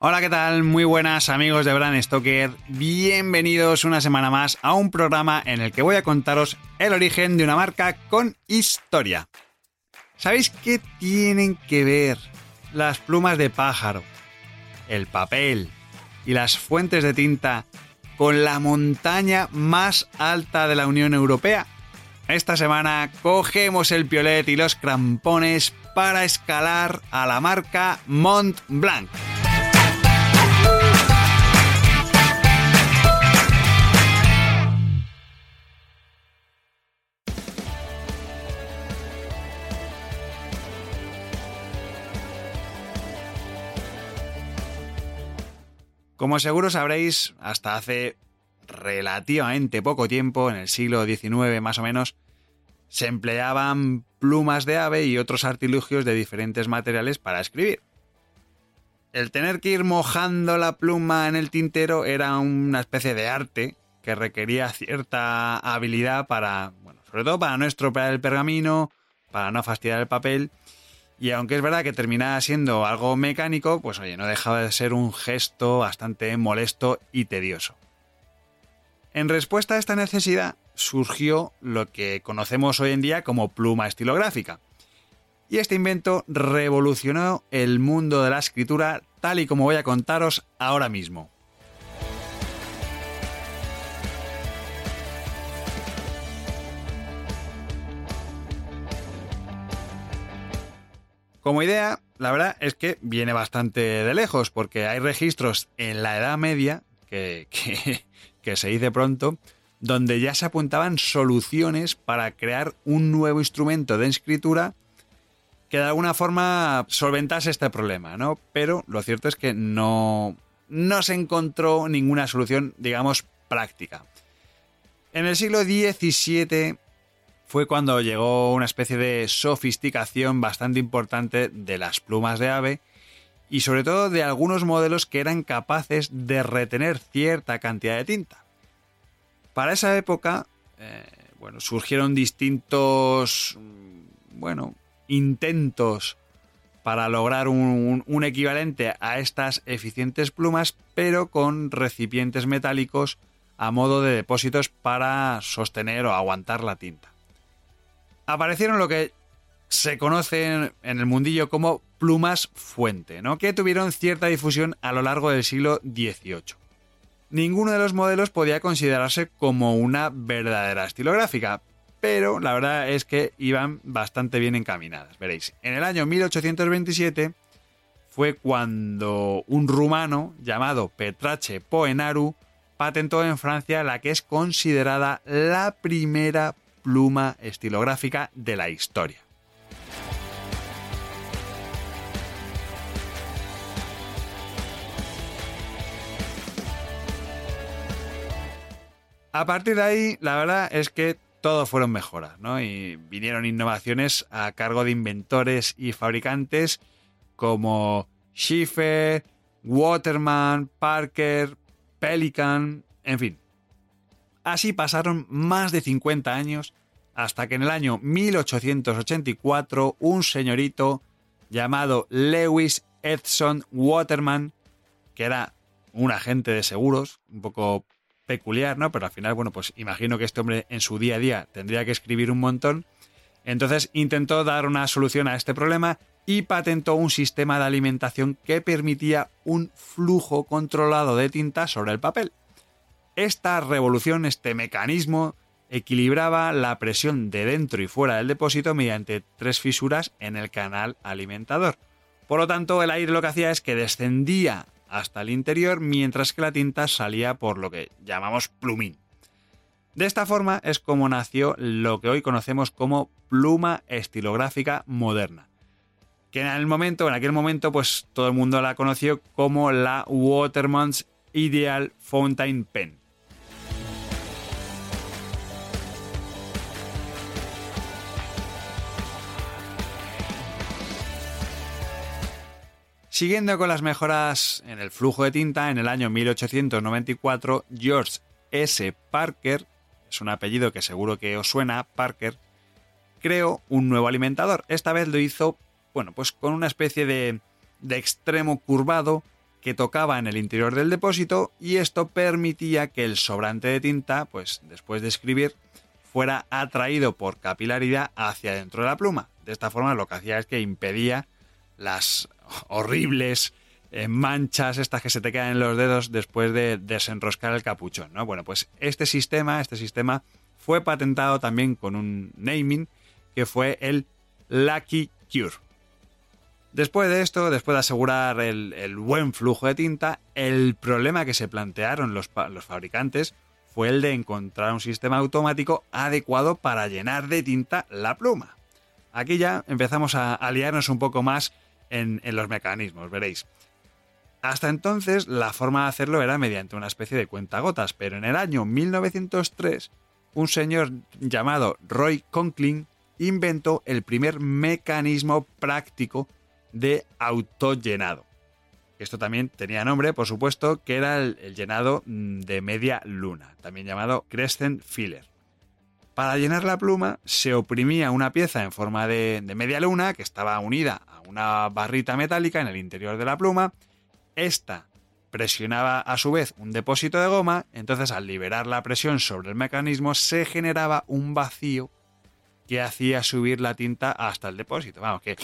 Hola, ¿qué tal? Muy buenas amigos de Brand Stoker. Bienvenidos una semana más a un programa en el que voy a contaros el origen de una marca con historia. ¿Sabéis qué tienen que ver las plumas de pájaro, el papel y las fuentes de tinta con la montaña más alta de la Unión Europea? Esta semana cogemos el piolet y los crampones para escalar a la marca Mont Blanc. Como seguro sabréis, hasta hace relativamente poco tiempo, en el siglo XIX más o menos, se empleaban plumas de ave y otros artilugios de diferentes materiales para escribir. El tener que ir mojando la pluma en el tintero era una especie de arte que requería cierta habilidad para, bueno, sobre todo para no estropear el pergamino, para no fastidiar el papel y aunque es verdad que terminaba siendo algo mecánico, pues oye, no dejaba de ser un gesto bastante molesto y tedioso. En respuesta a esta necesidad surgió lo que conocemos hoy en día como pluma estilográfica. Y este invento revolucionó el mundo de la escritura tal y como voy a contaros ahora mismo. Como idea, la verdad es que viene bastante de lejos, porque hay registros en la Edad Media, que, se dice pronto, donde ya se apuntaban soluciones para crear un nuevo instrumento de escritura que de alguna forma solventase este problema, ¿no? Pero lo cierto es que no, no se encontró ninguna solución, digamos, práctica. En el siglo XVII fue cuando llegó una especie de sofisticación bastante importante de las plumas de ave y sobre todo de algunos modelos que eran capaces de retener cierta cantidad de tinta. Para esa época, eh, bueno, surgieron distintos, mm, bueno, intentos para lograr un, un, equivalente a estas eficientes plumas, pero con recipientes metálicos a modo de depósitos para sostener o aguantar la tinta aparecieron lo que se conocen en el mundillo como plumas fuente, ¿no? que tuvieron cierta difusión a lo largo del siglo XVIII. Ninguno de los modelos podía considerarse como una verdadera estilográfica, pero la verdad es que iban bastante bien encaminadas. Veréis, en el año 1827 fue cuando un rumano llamado Petrache Poenaru patentó en Francia la que es considerada la primera pluma estilográfica de la historia. A partir de ahí, la verdad es que todo fueron mejoras, ¿no? Y vinieron innovaciones a cargo de inventores y fabricantes como Schiffer, Waterman, Parker, Pelican, en fin, Así pasaron más de 50 años hasta que en el año 1884 un señorito llamado Lewis Edson Waterman, que era un agente de seguros, un poco peculiar, ¿no? Pero al final, bueno, pues imagino que este hombre en su día a día tendría que escribir un montón. Entonces intentó dar una solución a este problema y patentó un sistema de alimentación que permitía un flujo controlado de tinta sobre el papel. Esta revolución, este mecanismo, equilibraba la presión de dentro y fuera del depósito mediante tres fisuras en el canal alimentador. Por lo tanto, el aire lo que hacía es que descendía hasta el interior mientras que la tinta salía por lo que llamamos plumín. De esta forma es como nació lo que hoy conocemos como pluma estilográfica moderna. que en el momento, en aquel momento, pues todo el mundo la conoció como la Waterman's Ideal Fountain Pen. Siguiendo con las mejoras en el flujo de tinta, en el año 1894, George S. Parker, es un apellido que seguro que os suena, Parker, creó un nuevo alimentador. Esta vez lo hizo, bueno, pues con una especie de, extremo curvado que tocaba en el interior del depósito y esto permitía que el sobrante de tinta, pues después de escribir, fuera atraído por capilaridad hacia dentro de la pluma. De esta forma lo que hacía es que impedía las horribles eh, manchas estas que se te quedan en los dedos después de desenroscar el capuchón, ¿no? Bueno, pues este sistema, este sistema fue patentado también con un naming que fue el Lucky Cure. Después de esto, después de asegurar el, buen flujo de tinta, el problema que se plantearon los, los fabricantes fue el de encontrar un sistema automático adecuado para llenar de tinta la pluma. Aquí ya empezamos a aliarnos un poco más en, los mecanismos, veréis. Hasta entonces la forma de hacerlo era mediante una especie de cuentagotas, pero en el año 1903 un señor llamado Roy Conklin inventó el primer mecanismo práctico de autollenado. Esto también tenía nombre, por supuesto, que era el, llenado mm, de media luna, también llamado Crescent Filler. Para llenar la pluma se oprimía una pieza en forma de, media luna que estaba unida a una barrita metálica en el interior de la pluma. Esta presionaba a su vez un depósito de goma, entonces al liberar la presión sobre el mecanismo se generaba un vacío que hacía subir la tinta hasta el depósito. Vamos, que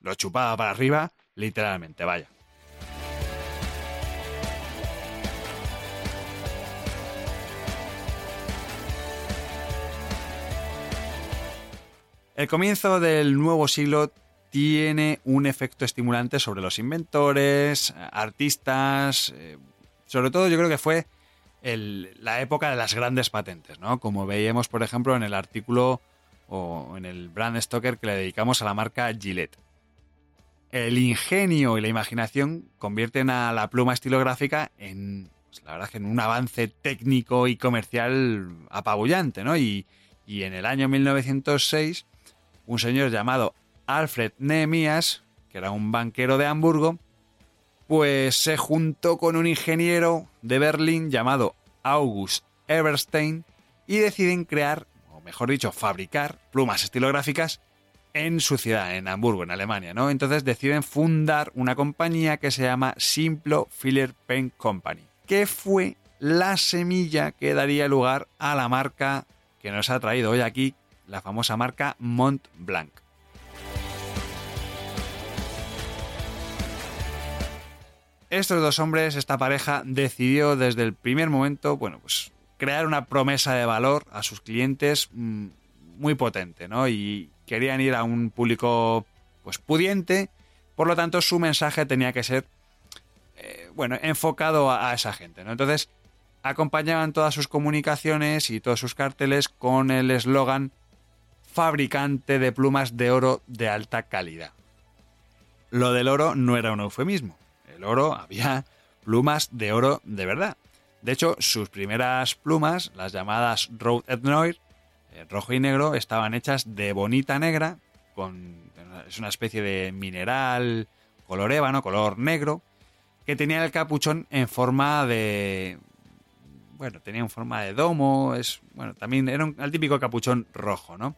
lo chupaba para arriba, literalmente, vaya. El comienzo del nuevo siglo tiene un efecto estimulante sobre los inventores, artistas, eh, sobre todo yo creo que fue la época de las grandes patentes, ¿no? Como veíamos, por ejemplo, en el artículo o en el brand Stoker que le dedicamos a la marca Gillette. El ingenio y la imaginación convierten a la pluma estilográfica en, pues, la verdad, en un avance técnico y comercial apabullante, ¿no? Y, y en el año 1906 un señor llamado Alfred Nehemias, que era un banquero de Hamburgo, pues se juntó con un ingeniero de Berlín llamado August Eberstein y deciden crear, o mejor dicho, fabricar plumas estilográficas en su ciudad, en Hamburgo, en Alemania, ¿no? Entonces deciden fundar una compañía que se llama Simplo Filler Pen Company, que fue la semilla que daría lugar a la marca que nos ha traído hoy aquí, la famosa marca Mont Blanc. Estos dos hombres, esta pareja, decidió desde el primer momento, bueno, pues crear una promesa de valor a sus clientes mm, muy potente, ¿no? Y querían ir a un público, pues, pudiente, por lo tanto su mensaje tenía que ser, eh, bueno, enfocado a, a, esa gente, ¿no? Entonces, acompañaban todas sus comunicaciones y todos sus carteles con el eslogan fabricante de plumas de oro de alta calidad. Lo del oro no era un eufemismo. El oro había plumas de oro de verdad. De hecho, sus primeras plumas, las llamadas Road et Noir, eh, rojo y negro, estaban hechas de bonita negra, con, es una especie de mineral color ébano, color negro, que tenía el capuchón en forma de... Bueno, tenía en forma de domo, es, bueno, también era el típico capuchón rojo, ¿no?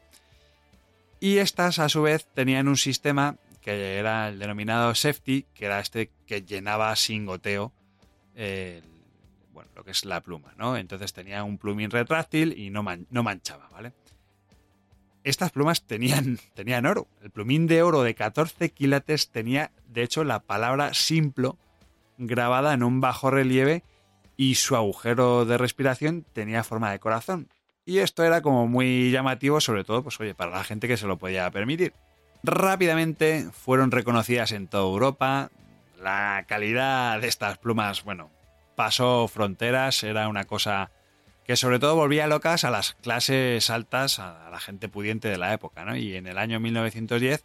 Y estas, a su vez, tenían un sistema que era el denominado safety, que era este que llenaba sin goteo bueno, lo que es la pluma, ¿no? Entonces tenía un plumín retráctil y no, no manchaba, ¿vale? Estas plumas tenían, tenían oro. El plumín de oro de 14 quilates tenía, de hecho, la palabra simplo grabada en un bajo relieve y su agujero de respiración tenía forma de corazón. Y esto era como muy llamativo, sobre todo, pues oye, para la gente que se lo podía permitir. Rápidamente fueron reconocidas en toda Europa. La calidad de estas plumas, bueno, pasó fronteras, era una cosa que sobre todo volvía locas a las clases altas, a la gente pudiente de la época, ¿no? Y en el año 1910,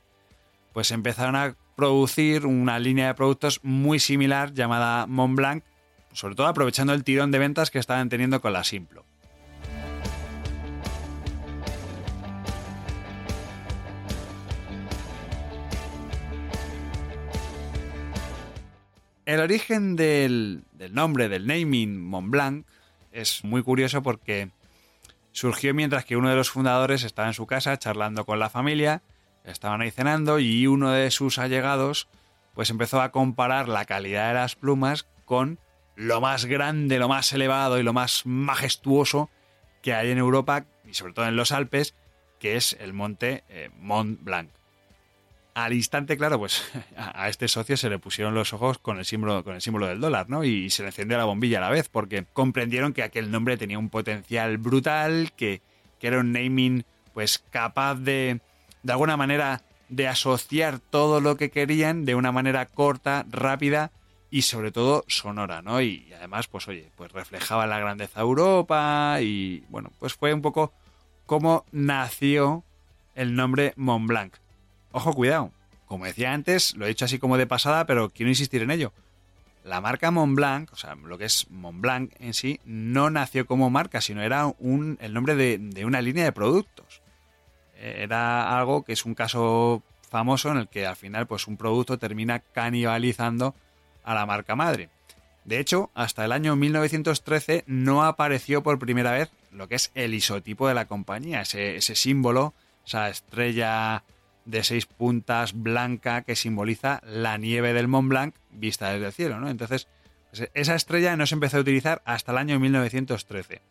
pues empezaron a producir una línea de productos muy similar llamada Montblanc, sobre todo aprovechando el tirón de ventas que estaban teniendo con la Simplo. El origen del, nombre, del naming Montblanc, es muy curioso porque surgió mientras que uno de los fundadores estaba en su casa charlando con la familia, estaban ahí cenando y uno de sus allegados pues empezó a comparar la calidad de las plumas con lo más grande, lo más elevado y lo más majestuoso que hay en Europa y sobre todo en los Alpes, que es el monte eh, Mont Blanc al instante, claro, pues a este socio se le pusieron los ojos con el símbolo, con el símbolo del dólar, ¿no? Y se le encendió la bombilla a la vez, porque comprendieron que aquel nombre tenía un potencial brutal, que, era un naming, pues capaz de, de alguna manera, de asociar todo lo que querían de una manera corta, rápida y sobre todo sonora, ¿no? Y, además, pues oye, pues reflejaba la grandeza de Europa y bueno, pues fue un poco como nació el nombre Mont Blanc Ojo, cuidado. Como decía antes, lo he dicho así como de pasada, pero quiero insistir en ello. La marca Montblanc, o sea, lo que es Montblanc en sí, no nació como marca, sino era un, el nombre de, una línea de productos. Era algo que es un caso famoso en el que al final pues un producto termina canibalizando a la marca madre. De hecho, hasta el año 1913 no apareció por primera vez lo que es el isotipo de la compañía, ese, ese símbolo, esa estrella de seis puntas blanca que simboliza la nieve del Mont Blanc vista desde el cielo, ¿no? Entonces, pues, esa estrella no se empezó a utilizar hasta el año 1913.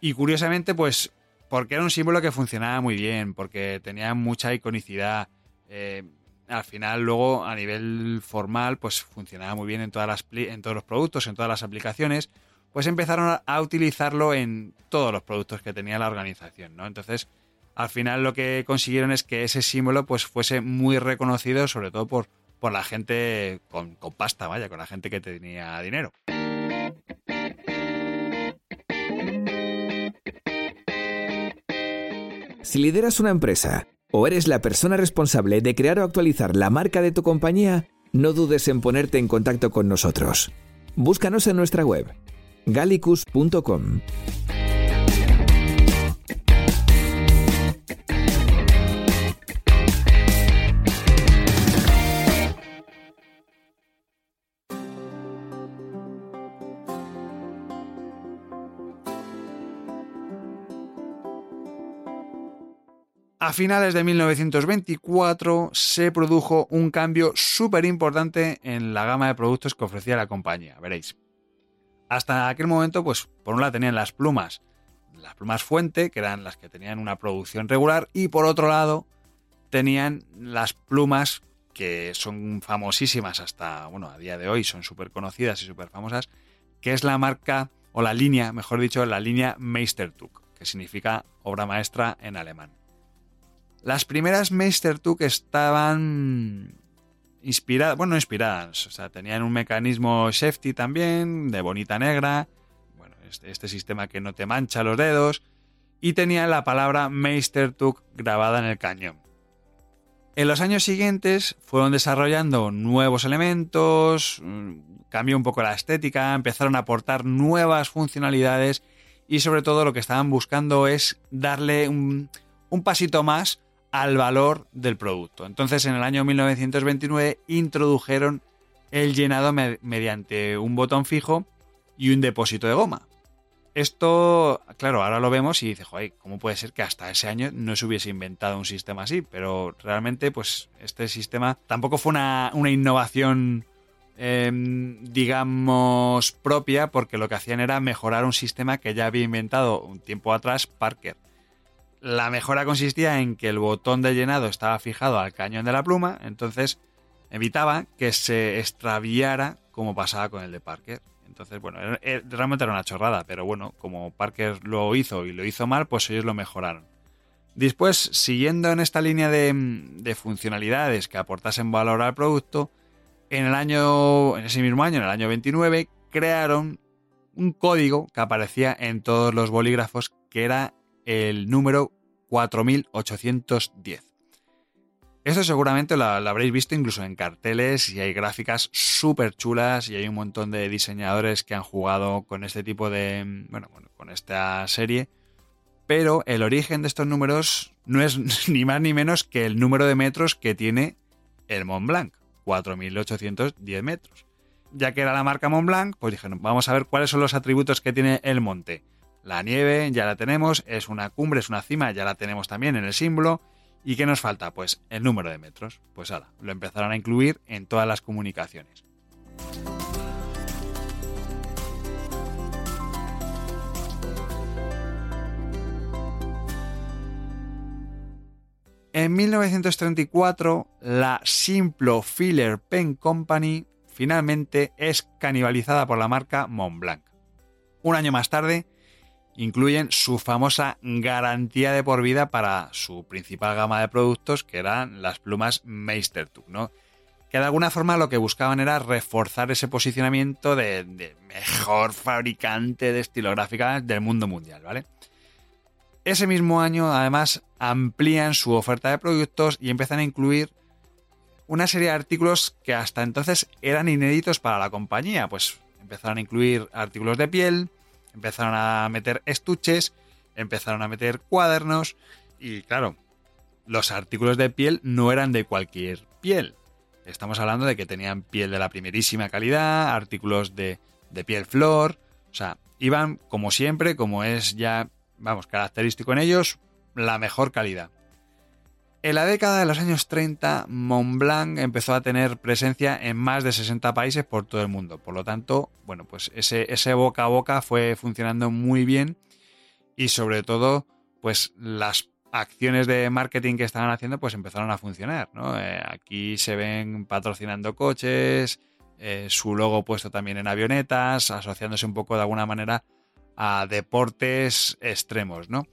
Y curiosamente, pues, porque era un símbolo que funcionaba muy bien, porque tenía mucha iconicidad. Eh, al final, luego, a nivel formal, pues funcionaba muy bien en, todas las, en todos los productos, en todas las aplicaciones. Pues empezaron a utilizarlo en todos los productos que tenía la organización, ¿no? Entonces, al final lo que consiguieron es que ese símbolo pues fuese muy reconocido, sobre todo por, por la gente con, con pasta, vaya, con la gente que tenía dinero. Si lideras una empresa o eres la persona responsable de crear o actualizar la marca de tu compañía, no dudes en ponerte en contacto con nosotros. Búscanos en nuestra web gallicus.com. A finales de 1924 se produjo un cambio súper importante en la gama de productos que ofrecía la compañía, veréis. Hasta aquel momento, pues por un lado tenían las plumas, las plumas fuente, que eran las que tenían una producción regular, y por otro lado tenían las plumas que son famosísimas hasta, bueno, a día de hoy son súper conocidas y súper famosas, que es la marca, o la línea, mejor dicho, la línea Meistertuch, que significa obra maestra en alemán. Las primeras Meistertuch estaban inspiradas, bueno, no inspiradas, o sea, tenían un mecanismo safety también, de bonita negra, bueno, este, este sistema que no te mancha los dedos, y tenían la palabra Meistertuch grabada en el cañón. En los años siguientes fueron desarrollando nuevos elementos, mm, cambió un poco la estética, empezaron a aportar nuevas funcionalidades y sobre todo lo que estaban buscando es darle un pasito más al valor del producto. Entonces, en el año 1929 introdujeron el llenado mediante un botón fijo y un depósito de goma. Esto, claro, ahora lo vemos y dice, joder, ¿cómo puede ser que hasta ese año no se hubiese inventado un sistema así? Pero realmente, pues, este sistema tampoco fue una, innovación, em, digamos, propia, porque lo que hacían era mejorar un sistema que ya había inventado un tiempo atrás Parker. La mejora consistía en que el botón de llenado estaba fijado al cañón de la pluma, entonces evitaba que se extraviara como pasaba con el de Parker. Entonces, bueno, realmente era una chorrada, pero bueno, como Parker lo hizo y lo hizo mal, pues ellos lo mejoraron. Después, siguiendo en esta línea de, de funcionalidades que aportasen valor al producto, en el año, en ese mismo año, en el año 29, crearon un código que aparecía en todos los bolígrafos que era el número 4810. Esto seguramente lo, habréis visto incluso en carteles y hay gráficas súper chulas y hay un montón de diseñadores que han jugado con este tipo de, bueno, con esta serie. Pero el origen de estos números no es ni más ni menos que el número de metros que tiene el Mont Blanc, 4.810 metros. Ya que era la marca Mont Blanc, pues dijeron, vamos a ver cuáles son los atributos que tiene el monte. La nieve ya la tenemos, es una cumbre, es una cima, ya la tenemos también en el símbolo. ¿Y qué nos falta? Pues el número de metros. Pues ahora, lo empezaron a incluir en todas las comunicaciones. En 1934, la Simplo Filler Pen Company finalmente es canibalizada por la marca Montblanc. Un año más tarde, incluyen su famosa garantía de por vida para su principal gama de productos, que eran las plumas Meistertuch, ¿no? Que de alguna forma lo que buscaban era reforzar ese posicionamiento de, mejor fabricante de estilográficas del mundo mundial, ¿vale? Ese mismo año, además, amplían su oferta de productos y empiezan a incluir una serie de artículos que hasta entonces eran inéditos para la compañía. Pues empezaron a incluir artículos de piel, Empezaron a meter estuches, empezaron a meter cuadernos y claro, los artículos de piel no eran de cualquier piel. Estamos hablando de que tenían piel de la primerísima calidad, artículos de, de piel flor, o sea, iban como siempre, como es ya, vamos, característico en ellos, la mejor calidad. En la década de los años 30, Montblanc empezó a tener presencia en más de 60 países por todo el mundo. Por lo tanto, bueno, pues ese, boca a boca fue funcionando muy bien y sobre todo, pues las acciones de marketing que estaban haciendo pues empezaron a funcionar. Eh, aquí se ven patrocinando coches, eh, su logo puesto también en avionetas, asociándose un poco de alguna manera a deportes extremos, ¿no?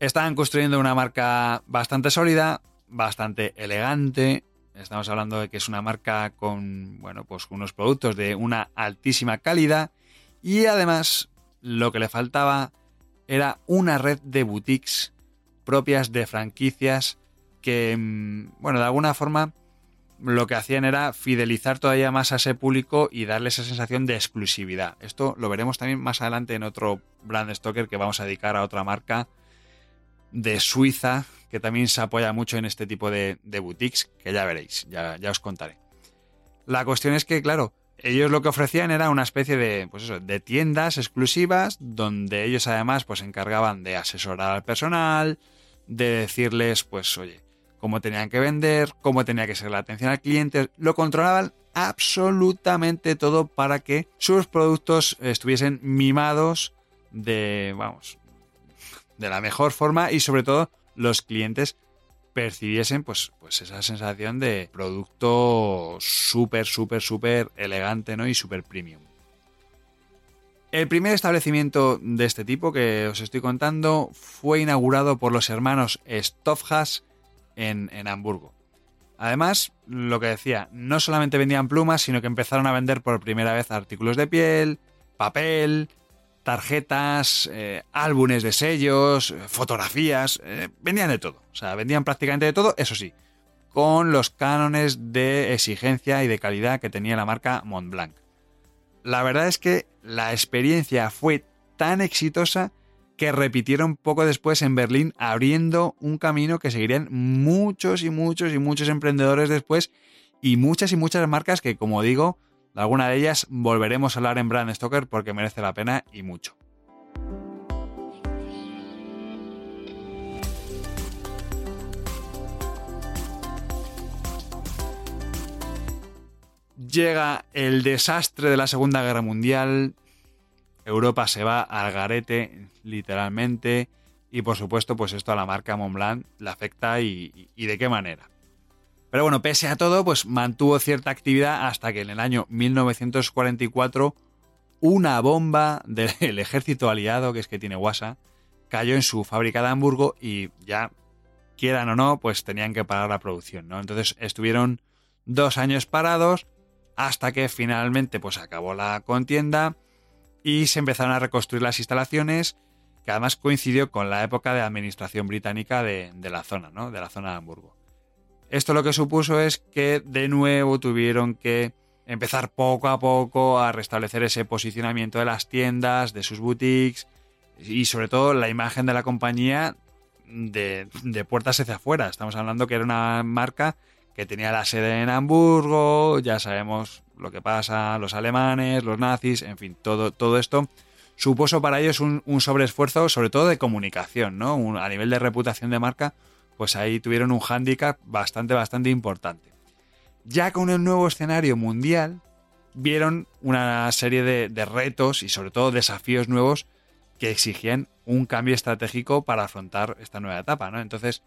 Estaban construyendo una marca bastante sólida, bastante elegante. Estamos hablando de que es una marca con, bueno, pues unos productos de una altísima calidad y además lo que le faltaba era una red de boutiques propias de franquicias que, mm, bueno, de alguna forma lo que hacían era fidelizar todavía más a ese público y darle esa sensación de exclusividad. Esto lo veremos también más adelante en otro brand stoker que vamos a dedicar a otra marca de Suiza, que también se apoya mucho en este tipo de, boutiques, que ya veréis, ya, ya, os contaré. La cuestión es que, claro, ellos lo que ofrecían era una especie de, pues eso, de tiendas exclusivas, donde ellos además pues, se encargaban de asesorar al personal, de decirles, pues, oye, cómo tenían que vender, cómo tenía que ser la atención al cliente, lo controlaban absolutamente todo para que sus productos estuviesen mimados de, vamos, de la mejor forma y sobre todo los clientes percibiesen pues, pues esa sensación de producto súper, súper, súper elegante ¿no? y súper premium. El primer establecimiento de este tipo que os estoy contando fue inaugurado por los hermanos Stoffhaus en, en Hamburgo. Además, lo que decía, no solamente vendían plumas, sino que empezaron a vender por primera vez artículos de piel, papel, tarjetas, eh, álbumes de sellos, eh, fotografías, eh, vendían de todo. O sea, vendían prácticamente de todo, eso sí, con los cánones de exigencia y de calidad que tenía la marca Montblanc. La verdad es que la experiencia fue tan exitosa que repitieron poco después en Berlín, abriendo un camino que seguirían muchos y muchos y muchos emprendedores después y muchas y muchas marcas que, como digo, de alguna de ellas volveremos a hablar en Brand Stoker porque merece la pena y mucho. Llega el desastre de la Segunda Guerra Mundial, Europa se va al garete, literalmente, y por supuesto, pues esto a la marca Montblanc le afecta y de qué manera. Pero bueno, pese a todo, pues mantuvo cierta actividad hasta que en el año 1944 una bomba del ejército aliado, que es que tiene guasa, cayó en su fábrica de Hamburgo y ya, quieran o no, pues tenían que parar la producción, ¿no? Entonces estuvieron dos años parados hasta que finalmente pues acabó la contienda y se empezaron a reconstruir las instalaciones, que además coincidió con la época de administración británica de, de la zona, ¿no? De la zona de Hamburgo. Esto lo que supuso es que de nuevo tuvieron que empezar poco a poco a restablecer ese posicionamiento de las tiendas, de sus boutiques y sobre todo la imagen de la compañía de, puertas hacia afuera. Estamos hablando que era una marca que tenía la sede en Hamburgo, ya sabemos lo que pasa, los alemanes, los nazis, en fin, todo, todo esto supuso para ellos un, un sobreesfuerzo, sobre todo de comunicación, ¿no? a nivel de reputación de marca, pues ahí tuvieron un hándicap bastante, bastante importante. Ya con el nuevo escenario mundial, vieron una serie de, retos y sobre todo desafíos nuevos que exigían un cambio estratégico para afrontar esta nueva etapa. Entonces,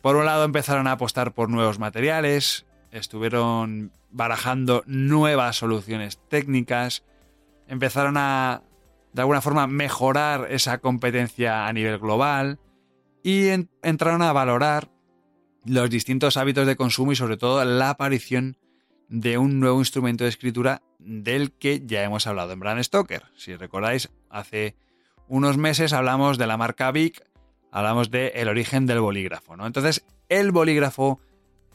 por un lado empezaron a apostar por nuevos materiales, estuvieron barajando nuevas soluciones técnicas, empezaron a, de alguna forma, mejorar esa competencia a nivel global y entraron a valorar los distintos hábitos de consumo y sobre todo la aparición de un nuevo instrumento de escritura del que ya hemos hablado en Brand Stoker. Si recordáis, hace unos meses hablamos de la marca Vic, hablamos del el origen del bolígrafo. ¿no? Entonces, el bolígrafo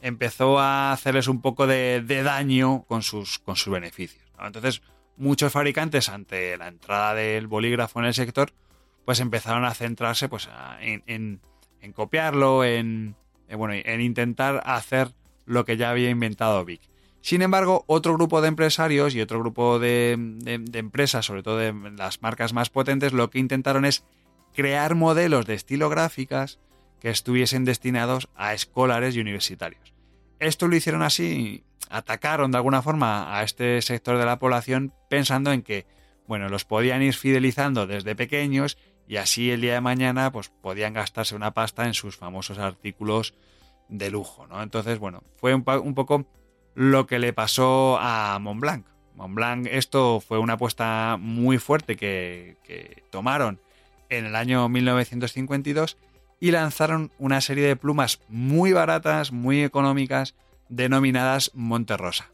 empezó a hacerles un poco de, daño con sus, con sus beneficios. Entonces, muchos fabricantes, ante la entrada del bolígrafo en el sector, pues empezaron a centrarse pues, en, en copiarlo, en, eh, bueno, en intentar hacer lo que ya había inventado Vic. Sin embargo, otro grupo de empresarios y otro grupo de, empresas, sobre todo de las marcas más potentes, lo que intentaron es crear modelos de estilográficas que estuviesen destinados a escolares y universitarios. Esto lo hicieron así, atacaron de alguna forma a este sector de la población pensando en que, bueno, los podían ir fidelizando desde pequeños y así el día de mañana pues podían gastarse una pasta en sus famosos artículos de lujo, ¿no? Entonces, bueno, fue un, poco lo que le pasó a Montblanc. Montblanc, esto fue una apuesta muy fuerte que, que tomaron en el año 1952 y lanzaron una serie de plumas muy baratas, muy económicas, denominadas Monterrosa.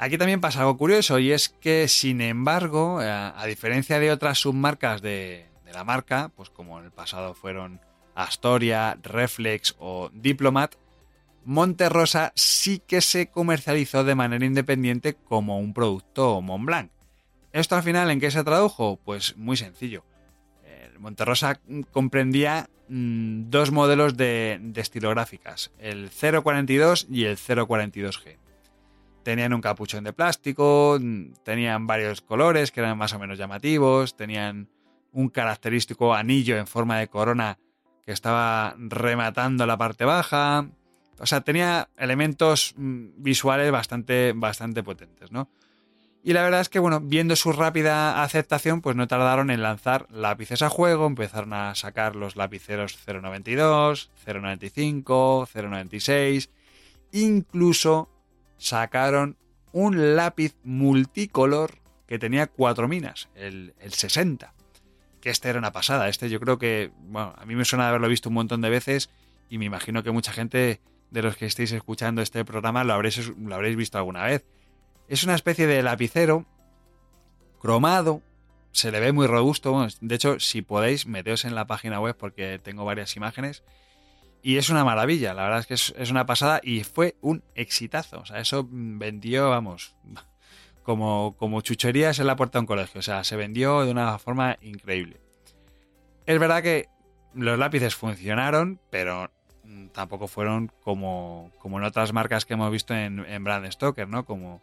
Aquí también pasa algo curioso y es que, sin embargo, eh, a, diferencia de otras submarcas de, la marca, pues como en el pasado fueron Astoria, Reflex o Diplomat, Monterrosa sí que se comercializó de manera independiente como un producto Montblanc. ¿Esto al final en qué se tradujo? Pues muy sencillo. Monterrosa comprendía mm, dos modelos de, de estilográficas, el 042 y el 042G tenían un capuchón de plástico, tenían varios colores que eran más o menos llamativos, tenían un característico anillo en forma de corona que estaba rematando la parte baja. O sea, tenía elementos mm, visuales bastante, bastante potentes, ¿no? Y la verdad es que, bueno, viendo su rápida aceptación, pues no tardaron en lanzar lápices a juego, empezaron a sacar los lapiceros 092, 095, 096, incluso sacaron un lápiz multicolor que tenía cuatro minas, el, 60. Que este era una pasada. Este yo creo que, bueno, a mí me suena de haberlo visto un montón de veces y me imagino que mucha gente de los que estéis escuchando este programa lo habréis, lo habréis visto alguna vez. Es una especie de lapicero cromado, se le ve muy robusto. de hecho, si podéis, meteos en la página web porque tengo varias imágenes. Y es una maravilla, la verdad es que es, una pasada y fue un exitazo. O sea, eso vendió, vamos, como, como chucherías en la puerta de un colegio. O sea, se vendió de una forma increíble. Es verdad que los lápices funcionaron, pero tampoco fueron como, como en otras marcas que hemos visto en, en Brand Stoker, ¿no? Como,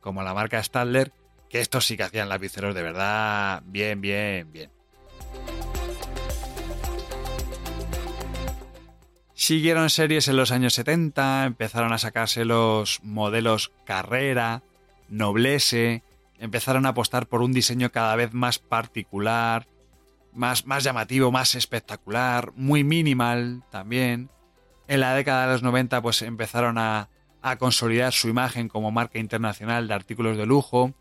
como la marca Stadler, que estos sí que hacían lapiceros de verdad bien, bien, bien. Siguieron series en los años 70, empezaron a sacarse los modelos Carrera, Noblesse, empezaron a apostar por un diseño cada vez más particular, más, más llamativo, más espectacular, muy minimal también. En la década de los 90 pues empezaron a, a consolidar su imagen como marca internacional de artículos de lujo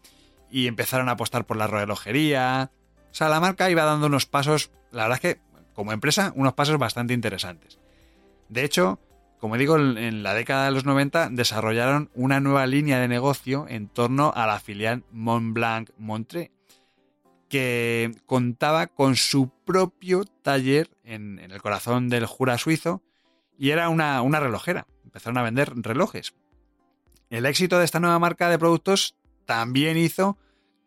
y empezaron a apostar por la relojería. O sea, la marca iba dando unos pasos, la verdad es que como empresa, unos pasos bastante interesantes. De hecho, como digo, en la década de los 90 desarrollaron una nueva línea de negocio en torno a la filial Montblanc Montré, que contaba con su propio taller en, el corazón del Jura suizo y era una, relojera. Empezaron a vender relojes. El éxito de esta nueva marca de productos también hizo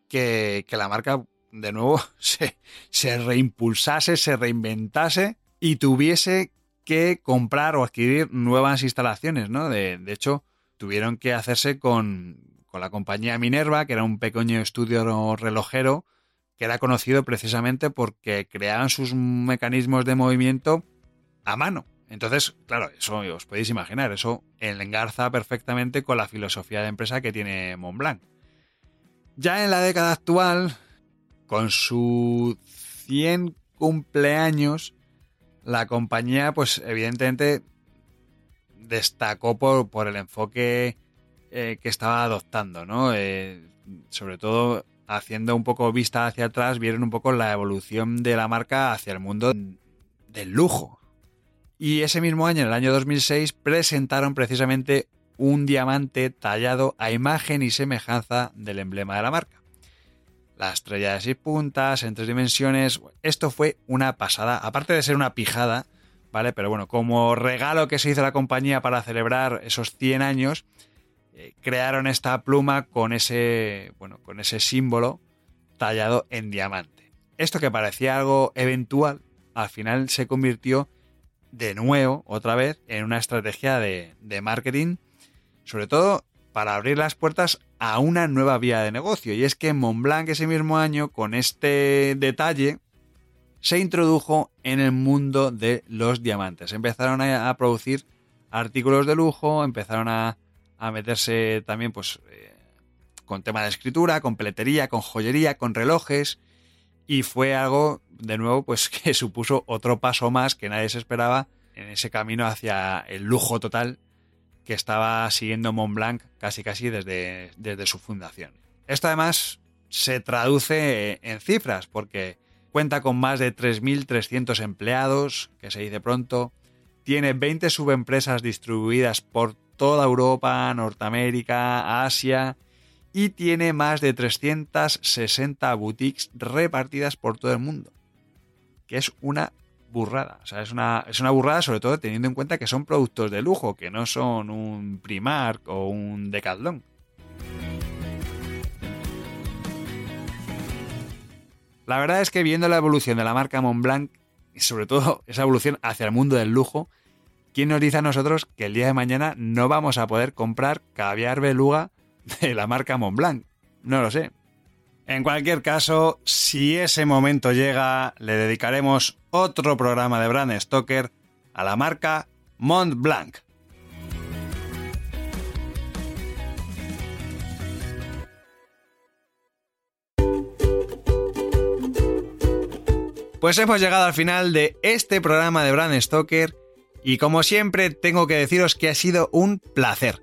que, la marca de nuevo se, se reimpulsase, se reinventase y tuviese que comprar o adquirir nuevas instalaciones, ¿no? De, hecho, tuvieron que hacerse con, la compañía Minerva, que era un pequeño estudio relojero que era conocido precisamente porque creaban sus mecanismos de movimiento a mano. Entonces, claro, eso os podéis imaginar, eso engarza perfectamente con la filosofía de empresa que tiene Montblanc. Ya en la década actual, con su 100 cumpleaños, la compañía, pues evidentemente destacó por, el enfoque eh, que estaba adoptando, ¿no? Eh, sobre todo haciendo un poco vista hacia atrás, vieron un poco la evolución de la marca hacia el mundo del lujo. Y ese mismo año, en el año 2006, presentaron precisamente un diamante tallado a imagen y semejanza del emblema de la marca la estrella de seis puntas en tres dimensiones. Esto fue una pasada, aparte de ser una pijada, ¿vale? Pero bueno, como regalo que se hizo la compañía para celebrar esos 100 años, eh, crearon esta pluma con ese, bueno, con ese símbolo tallado en diamante. Esto que parecía algo eventual, al final se convirtió de nuevo, otra vez, en una estrategia de, de marketing, sobre todo para abrir las puertas a una nueva vía de negocio. Y es que Montblanc ese mismo año, con este detalle, se introdujo en el mundo de los diamantes. Empezaron a, producir artículos de lujo, empezaron a, meterse también pues, eh, con tema de escritura, con peletería, con joyería, con relojes. Y fue algo, de nuevo, pues que supuso otro paso más que nadie se esperaba en ese camino hacia el lujo total que estaba siguiendo Montblanc casi casi desde, desde su fundación. Esto además se traduce en cifras porque cuenta con más de 3.300 empleados, que se dice pronto, tiene 20 subempresas distribuidas por toda Europa, Norteamérica, Asia y tiene más de 360 boutiques repartidas por todo el mundo, que es una burrada. O sea, es una, es una burrada sobre todo teniendo en cuenta que son productos de lujo, que no son un Primark o un Decathlon. La verdad es que viendo la evolución de la marca Montblanc, y sobre todo esa evolución hacia el mundo del lujo, ¿quién nos dice a nosotros que el día de mañana no vamos a poder comprar caviar beluga de la marca Montblanc? No lo sé. En cualquier caso, si ese momento llega, le dedicaremos otro programa de Brand Stoker a la marca Mont Blanc. Pues hemos llegado al final de este programa de Brand Stoker y como siempre tengo que deciros que ha sido un placer.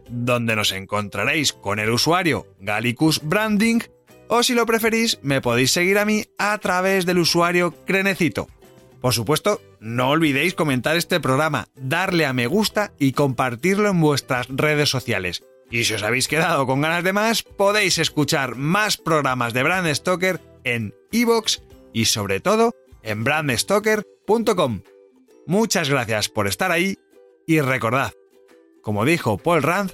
donde nos encontraréis con el usuario Gallicus Branding, o si lo preferís, me podéis seguir a mí a través del usuario Crenecito. Por supuesto, no olvidéis comentar este programa, darle a me gusta y compartirlo en vuestras redes sociales. Y si os habéis quedado con ganas de más, podéis escuchar más programas de Brand Stoker en iVoox y sobre todo en brandstoker.com. Muchas gracias por estar ahí y recordad, como dijo Paul Rand,